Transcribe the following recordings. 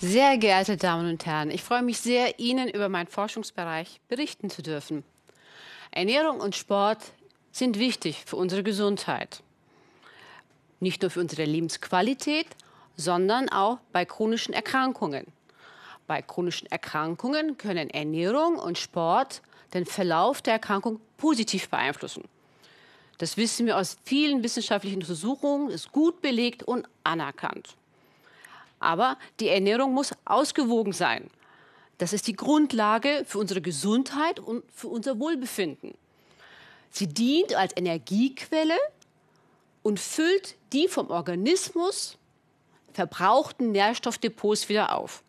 Sehr geehrte Damen und Herren, ich freue mich sehr, Ihnen über meinen Forschungsbereich berichten zu dürfen. Ernährung und Sport sind wichtig für unsere Gesundheit. Nicht nur für unsere Lebensqualität, sondern auch bei chronischen Erkrankungen. Bei chronischen Erkrankungen können Ernährung und Sport den Verlauf der Erkrankung positiv beeinflussen. Das wissen wir aus vielen wissenschaftlichen Untersuchungen, ist gut belegt und anerkannt. Aber die Ernährung muss ausgewogen sein. Das ist die Grundlage für unsere Gesundheit und für unser Wohlbefinden. Sie dient als Energiequelle und füllt die vom Organismus verbrauchten Nährstoffdepots wieder auf.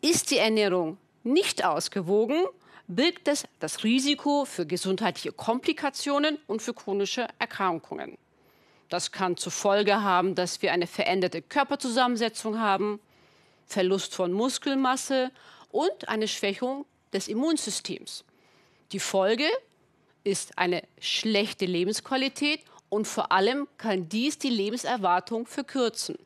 Ist die Ernährung nicht ausgewogen, birgt es das Risiko für gesundheitliche Komplikationen und für chronische Erkrankungen. Das kann zur Folge haben, dass wir eine veränderte Körperzusammensetzung haben, Verlust von Muskelmasse und eine Schwächung des Immunsystems. Die Folge ist eine schlechte Lebensqualität und vor allem kann dies die Lebenserwartung verkürzen.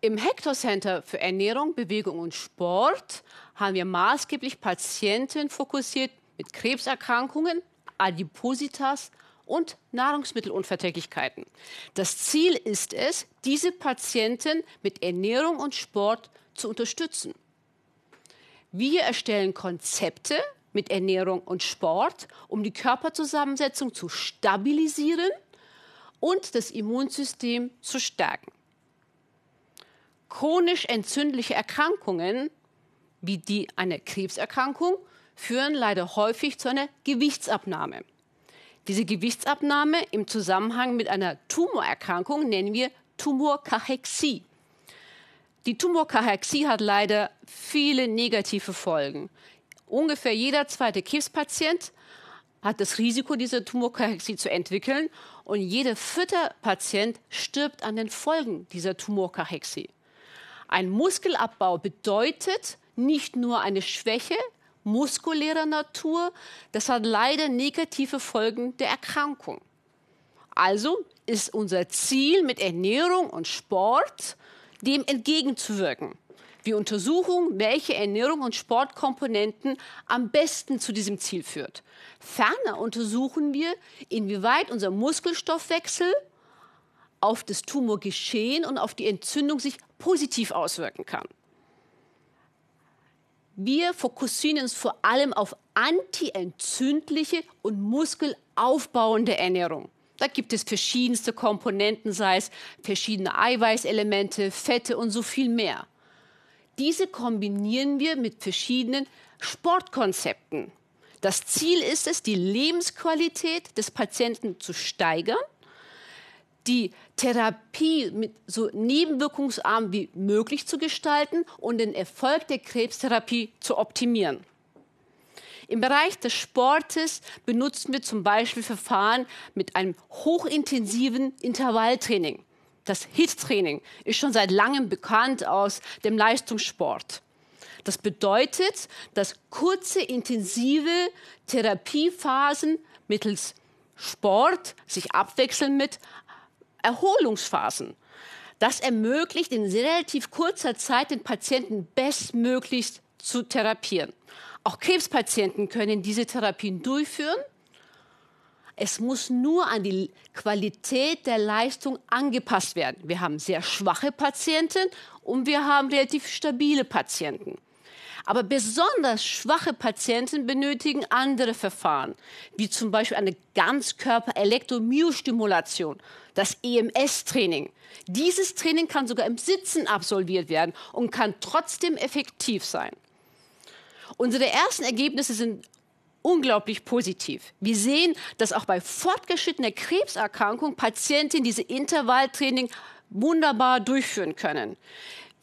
Im Hector Center für Ernährung, Bewegung und Sport haben wir maßgeblich Patienten fokussiert mit Krebserkrankungen, Adipositas und Nahrungsmittelunverträglichkeiten. Das Ziel ist es, diese Patienten mit Ernährung und Sport zu unterstützen. Wir erstellen Konzepte mit Ernährung und Sport, um die Körperzusammensetzung zu stabilisieren und das Immunsystem zu stärken. Chronisch entzündliche Erkrankungen, wie die eine Krebserkrankung, führen leider häufig zu einer Gewichtsabnahme. Diese Gewichtsabnahme im Zusammenhang mit einer Tumorerkrankung nennen wir Tumorkachexie. Die Tumorkachexie hat leider viele negative Folgen. Ungefähr jeder zweite Krebspatient hat das Risiko, diese Tumorkachexie zu entwickeln und jeder vierte Patient stirbt an den Folgen dieser Tumorkachexie. Ein Muskelabbau bedeutet nicht nur eine Schwäche muskulärer Natur, das hat leider negative Folgen der Erkrankung. Also ist unser Ziel mit Ernährung und Sport, dem entgegenzuwirken. Wir untersuchen, welche Ernährung und Sportkomponenten am besten zu diesem Ziel führt. Ferner untersuchen wir, inwieweit unser Muskelstoffwechsel auf das Tumorgeschehen und auf die Entzündung sich positiv auswirken kann. Wir fokussieren uns vor allem auf antientzündliche und muskelaufbauende Ernährung. Da gibt es verschiedenste Komponenten, sei es verschiedene Eiweißelemente, Fette und so viel mehr. Diese kombinieren wir mit verschiedenen Sportkonzepten. Das Ziel ist es, die Lebensqualität des Patienten zu steigern die Therapie mit so nebenwirkungsarm wie möglich zu gestalten und den Erfolg der Krebstherapie zu optimieren. Im Bereich des Sportes benutzen wir zum Beispiel Verfahren mit einem hochintensiven Intervalltraining. Das HIT-Training ist schon seit langem bekannt aus dem Leistungssport. Das bedeutet, dass kurze, intensive Therapiephasen mittels Sport sich abwechseln mit Erholungsphasen. Das ermöglicht in relativ kurzer Zeit den Patienten bestmöglichst zu therapieren. Auch Krebspatienten können diese Therapien durchführen. Es muss nur an die Qualität der Leistung angepasst werden. Wir haben sehr schwache Patienten und wir haben relativ stabile Patienten. Aber besonders schwache Patienten benötigen andere Verfahren, wie zum Beispiel eine Ganzkörper-Elektromyostimulation, das EMS-Training. Dieses Training kann sogar im Sitzen absolviert werden und kann trotzdem effektiv sein. Unsere ersten Ergebnisse sind unglaublich positiv. Wir sehen, dass auch bei fortgeschrittener Krebserkrankung Patienten diese Intervalltraining wunderbar durchführen können.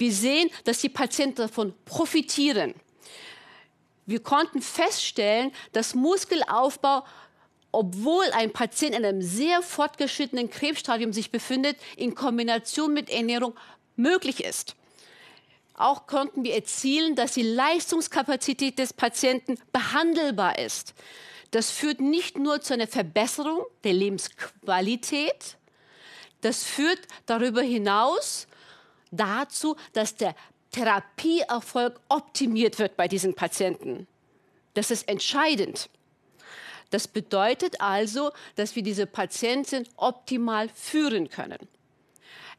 Wir sehen, dass die Patienten davon profitieren. Wir konnten feststellen, dass Muskelaufbau, obwohl ein Patient in einem sehr fortgeschrittenen Krebsstadium sich befindet, in Kombination mit Ernährung möglich ist. Auch konnten wir erzielen, dass die Leistungskapazität des Patienten behandelbar ist. Das führt nicht nur zu einer Verbesserung der Lebensqualität, das führt darüber hinaus dazu, dass der Therapieerfolg optimiert wird bei diesen Patienten. Das ist entscheidend. Das bedeutet also, dass wir diese Patienten optimal führen können.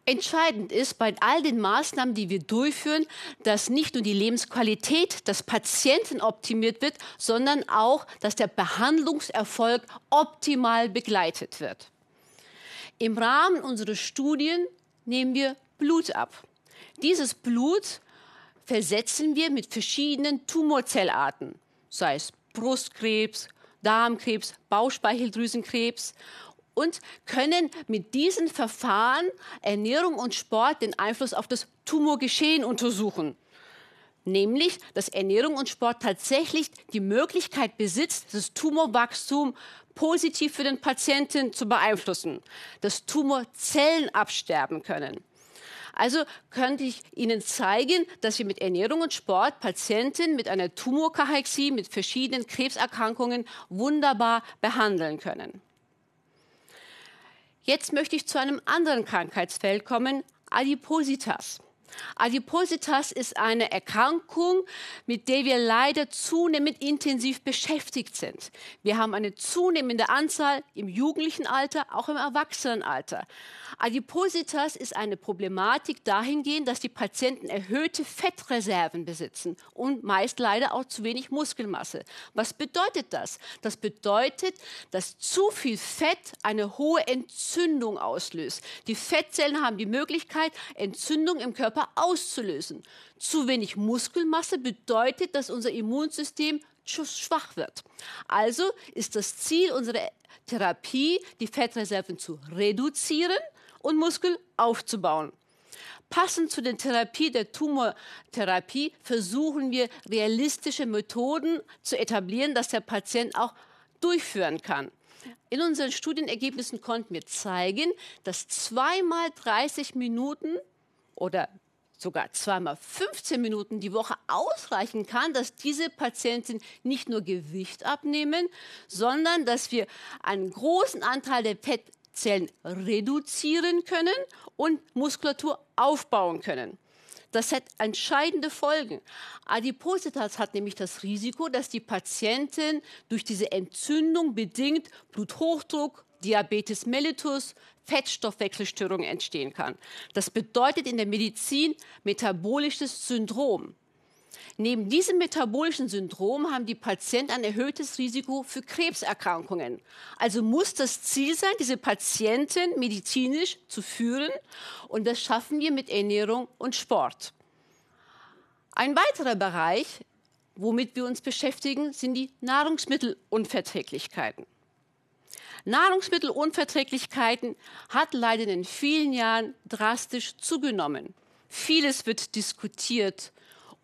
Entscheidend ist bei all den Maßnahmen, die wir durchführen, dass nicht nur die Lebensqualität des Patienten optimiert wird, sondern auch, dass der Behandlungserfolg optimal begleitet wird. Im Rahmen unserer Studien nehmen wir Blut ab. Dieses Blut versetzen wir mit verschiedenen Tumorzellarten, sei es Brustkrebs, Darmkrebs, Bauchspeicheldrüsenkrebs und können mit diesen Verfahren Ernährung und Sport den Einfluss auf das Tumorgeschehen untersuchen. Nämlich, dass Ernährung und Sport tatsächlich die Möglichkeit besitzt, das Tumorwachstum positiv für den Patienten zu beeinflussen, dass Tumorzellen absterben können. Also könnte ich Ihnen zeigen, dass wir mit Ernährung und Sport Patienten mit einer Tumorkachexie, mit verschiedenen Krebserkrankungen wunderbar behandeln können. Jetzt möchte ich zu einem anderen Krankheitsfeld kommen, Adipositas. Adipositas ist eine Erkrankung, mit der wir leider zunehmend intensiv beschäftigt sind. Wir haben eine zunehmende Anzahl im jugendlichen Alter, auch im Erwachsenenalter. Adipositas ist eine Problematik dahingehend, dass die Patienten erhöhte Fettreserven besitzen und meist leider auch zu wenig Muskelmasse. Was bedeutet das? Das bedeutet, dass zu viel Fett eine hohe Entzündung auslöst. Die Fettzellen haben die Möglichkeit, Entzündung im Körper auszulösen. Zu wenig Muskelmasse bedeutet, dass unser Immunsystem schwach wird. Also ist das Ziel unserer Therapie, die Fettreserven zu reduzieren und Muskel aufzubauen. Passend zu der Therapie der Tumortherapie versuchen wir realistische Methoden zu etablieren, dass der Patient auch durchführen kann. In unseren Studienergebnissen konnten wir zeigen, dass zweimal 30 Minuten oder sogar zweimal 15 Minuten die Woche ausreichen kann, dass diese Patienten nicht nur Gewicht abnehmen, sondern dass wir einen großen Anteil der Fett Zellen reduzieren können und Muskulatur aufbauen können. Das hat entscheidende Folgen. Adipositas hat nämlich das Risiko, dass die Patienten durch diese Entzündung bedingt Bluthochdruck, Diabetes mellitus, Fettstoffwechselstörungen entstehen kann. Das bedeutet in der Medizin metabolisches Syndrom. Neben diesem metabolischen Syndrom haben die Patienten ein erhöhtes Risiko für Krebserkrankungen. Also muss das Ziel sein, diese Patienten medizinisch zu führen und das schaffen wir mit Ernährung und Sport. Ein weiterer Bereich, womit wir uns beschäftigen, sind die Nahrungsmittelunverträglichkeiten. Nahrungsmittelunverträglichkeiten hat leider in vielen Jahren drastisch zugenommen. Vieles wird diskutiert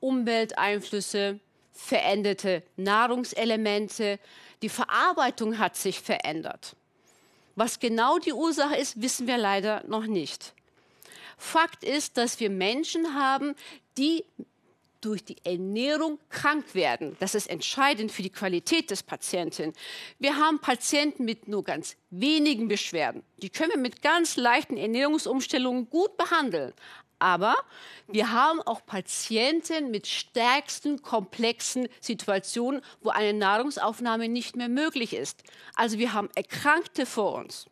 Umwelteinflüsse, veränderte Nahrungselemente, die Verarbeitung hat sich verändert. Was genau die Ursache ist, wissen wir leider noch nicht. Fakt ist, dass wir Menschen haben, die durch die Ernährung krank werden. Das ist entscheidend für die Qualität des Patienten. Wir haben Patienten mit nur ganz wenigen Beschwerden. Die können wir mit ganz leichten Ernährungsumstellungen gut behandeln. Aber wir haben auch Patienten mit stärksten komplexen Situationen, wo eine Nahrungsaufnahme nicht mehr möglich ist. Also wir haben Erkrankte vor uns.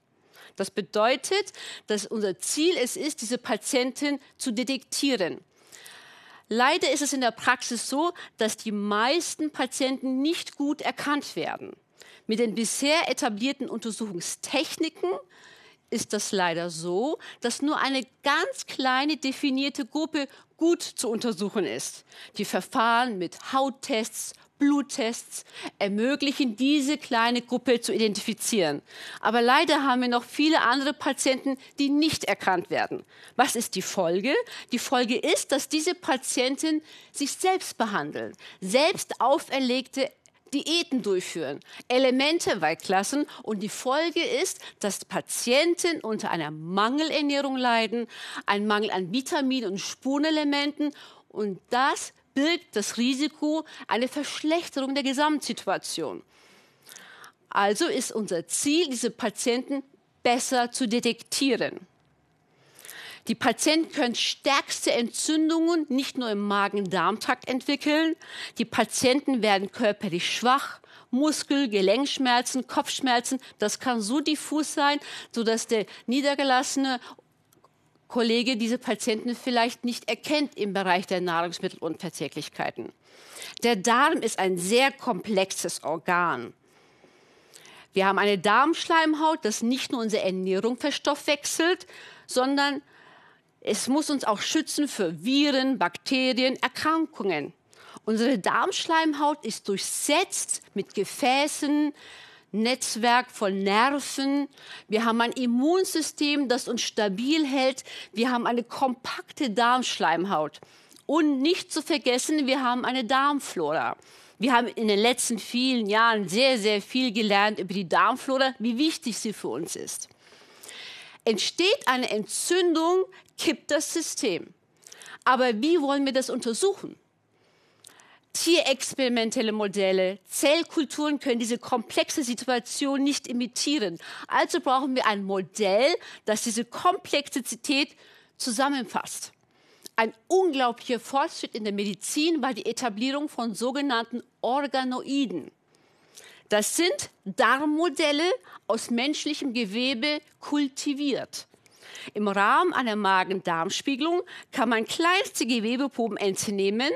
Das bedeutet, dass unser Ziel es ist, diese Patienten zu detektieren. Leider ist es in der Praxis so, dass die meisten Patienten nicht gut erkannt werden. Mit den bisher etablierten Untersuchungstechniken ist das leider so, dass nur eine ganz kleine definierte Gruppe gut zu untersuchen ist. Die Verfahren mit Hauttests, Bluttests ermöglichen, diese kleine Gruppe zu identifizieren. Aber leider haben wir noch viele andere Patienten, die nicht erkannt werden. Was ist die Folge? Die Folge ist, dass diese Patienten sich selbst behandeln, selbst auferlegte Diäten durchführen, Elemente weglassen und die Folge ist, dass Patienten unter einer Mangelernährung leiden, ein Mangel an Vitaminen und Spurenelementen und das birgt das Risiko einer Verschlechterung der Gesamtsituation. Also ist unser Ziel, diese Patienten besser zu detektieren. Die Patienten können stärkste Entzündungen nicht nur im Magen-Darm-Trakt entwickeln. Die Patienten werden körperlich schwach, Muskel, Gelenkschmerzen, Kopfschmerzen. Das kann so diffus sein, sodass der niedergelassene Kollege diese Patienten vielleicht nicht erkennt im Bereich der Nahrungsmittelunverträglichkeiten. Der Darm ist ein sehr komplexes Organ. Wir haben eine Darmschleimhaut, das nicht nur unsere Ernährung verstoffwechselt, sondern es muss uns auch schützen für Viren, Bakterien, Erkrankungen. Unsere Darmschleimhaut ist durchsetzt mit Gefäßen, Netzwerk von Nerven. Wir haben ein Immunsystem, das uns stabil hält. Wir haben eine kompakte Darmschleimhaut. Und nicht zu vergessen, wir haben eine Darmflora. Wir haben in den letzten vielen Jahren sehr, sehr viel gelernt über die Darmflora, wie wichtig sie für uns ist. Entsteht eine Entzündung, kippt das System. Aber wie wollen wir das untersuchen? Tierexperimentelle Modelle, Zellkulturen können diese komplexe Situation nicht imitieren. Also brauchen wir ein Modell, das diese Komplexität zusammenfasst. Ein unglaublicher Fortschritt in der Medizin war die Etablierung von sogenannten Organoiden. Das sind Darmmodelle aus menschlichem Gewebe kultiviert. Im Rahmen einer Magen-Darm-Spiegelung kann man kleinste Gewebeproben entnehmen,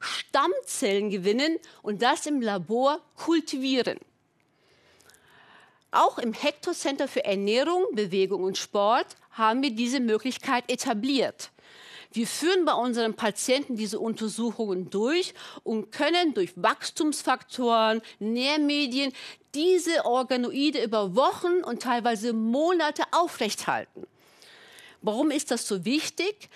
Stammzellen gewinnen und das im Labor kultivieren. Auch im Hector Center für Ernährung, Bewegung und Sport haben wir diese Möglichkeit etabliert. Wir führen bei unseren Patienten diese Untersuchungen durch und können durch Wachstumsfaktoren, Nährmedien diese Organoide über Wochen und teilweise Monate aufrechthalten. Warum ist das so wichtig?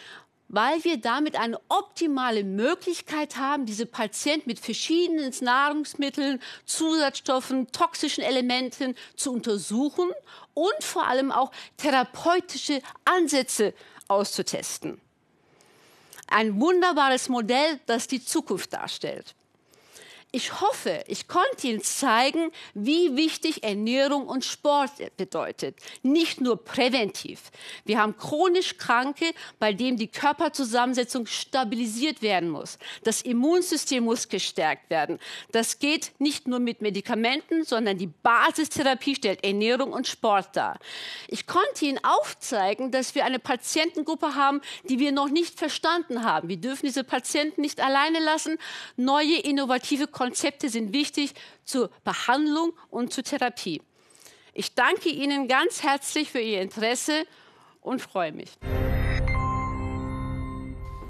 Weil wir damit eine optimale Möglichkeit haben, diese Patienten mit verschiedenen Nahrungsmitteln, Zusatzstoffen, toxischen Elementen zu untersuchen und vor allem auch therapeutische Ansätze auszutesten. Ein wunderbares Modell, das die Zukunft darstellt. Ich hoffe, ich konnte Ihnen zeigen, wie wichtig Ernährung und Sport bedeutet. Nicht nur präventiv. Wir haben chronisch Kranke, bei denen die Körperzusammensetzung stabilisiert werden muss. Das Immunsystem muss gestärkt werden. Das geht nicht nur mit Medikamenten, sondern die Basistherapie stellt Ernährung und Sport dar. Ich konnte Ihnen aufzeigen, dass wir eine Patientengruppe haben, die wir noch nicht verstanden haben. Wir dürfen diese Patienten nicht alleine lassen. Neue, innovative Konzepte sind wichtig zur Behandlung und zur Therapie. Ich danke Ihnen ganz herzlich für Ihr Interesse und freue mich.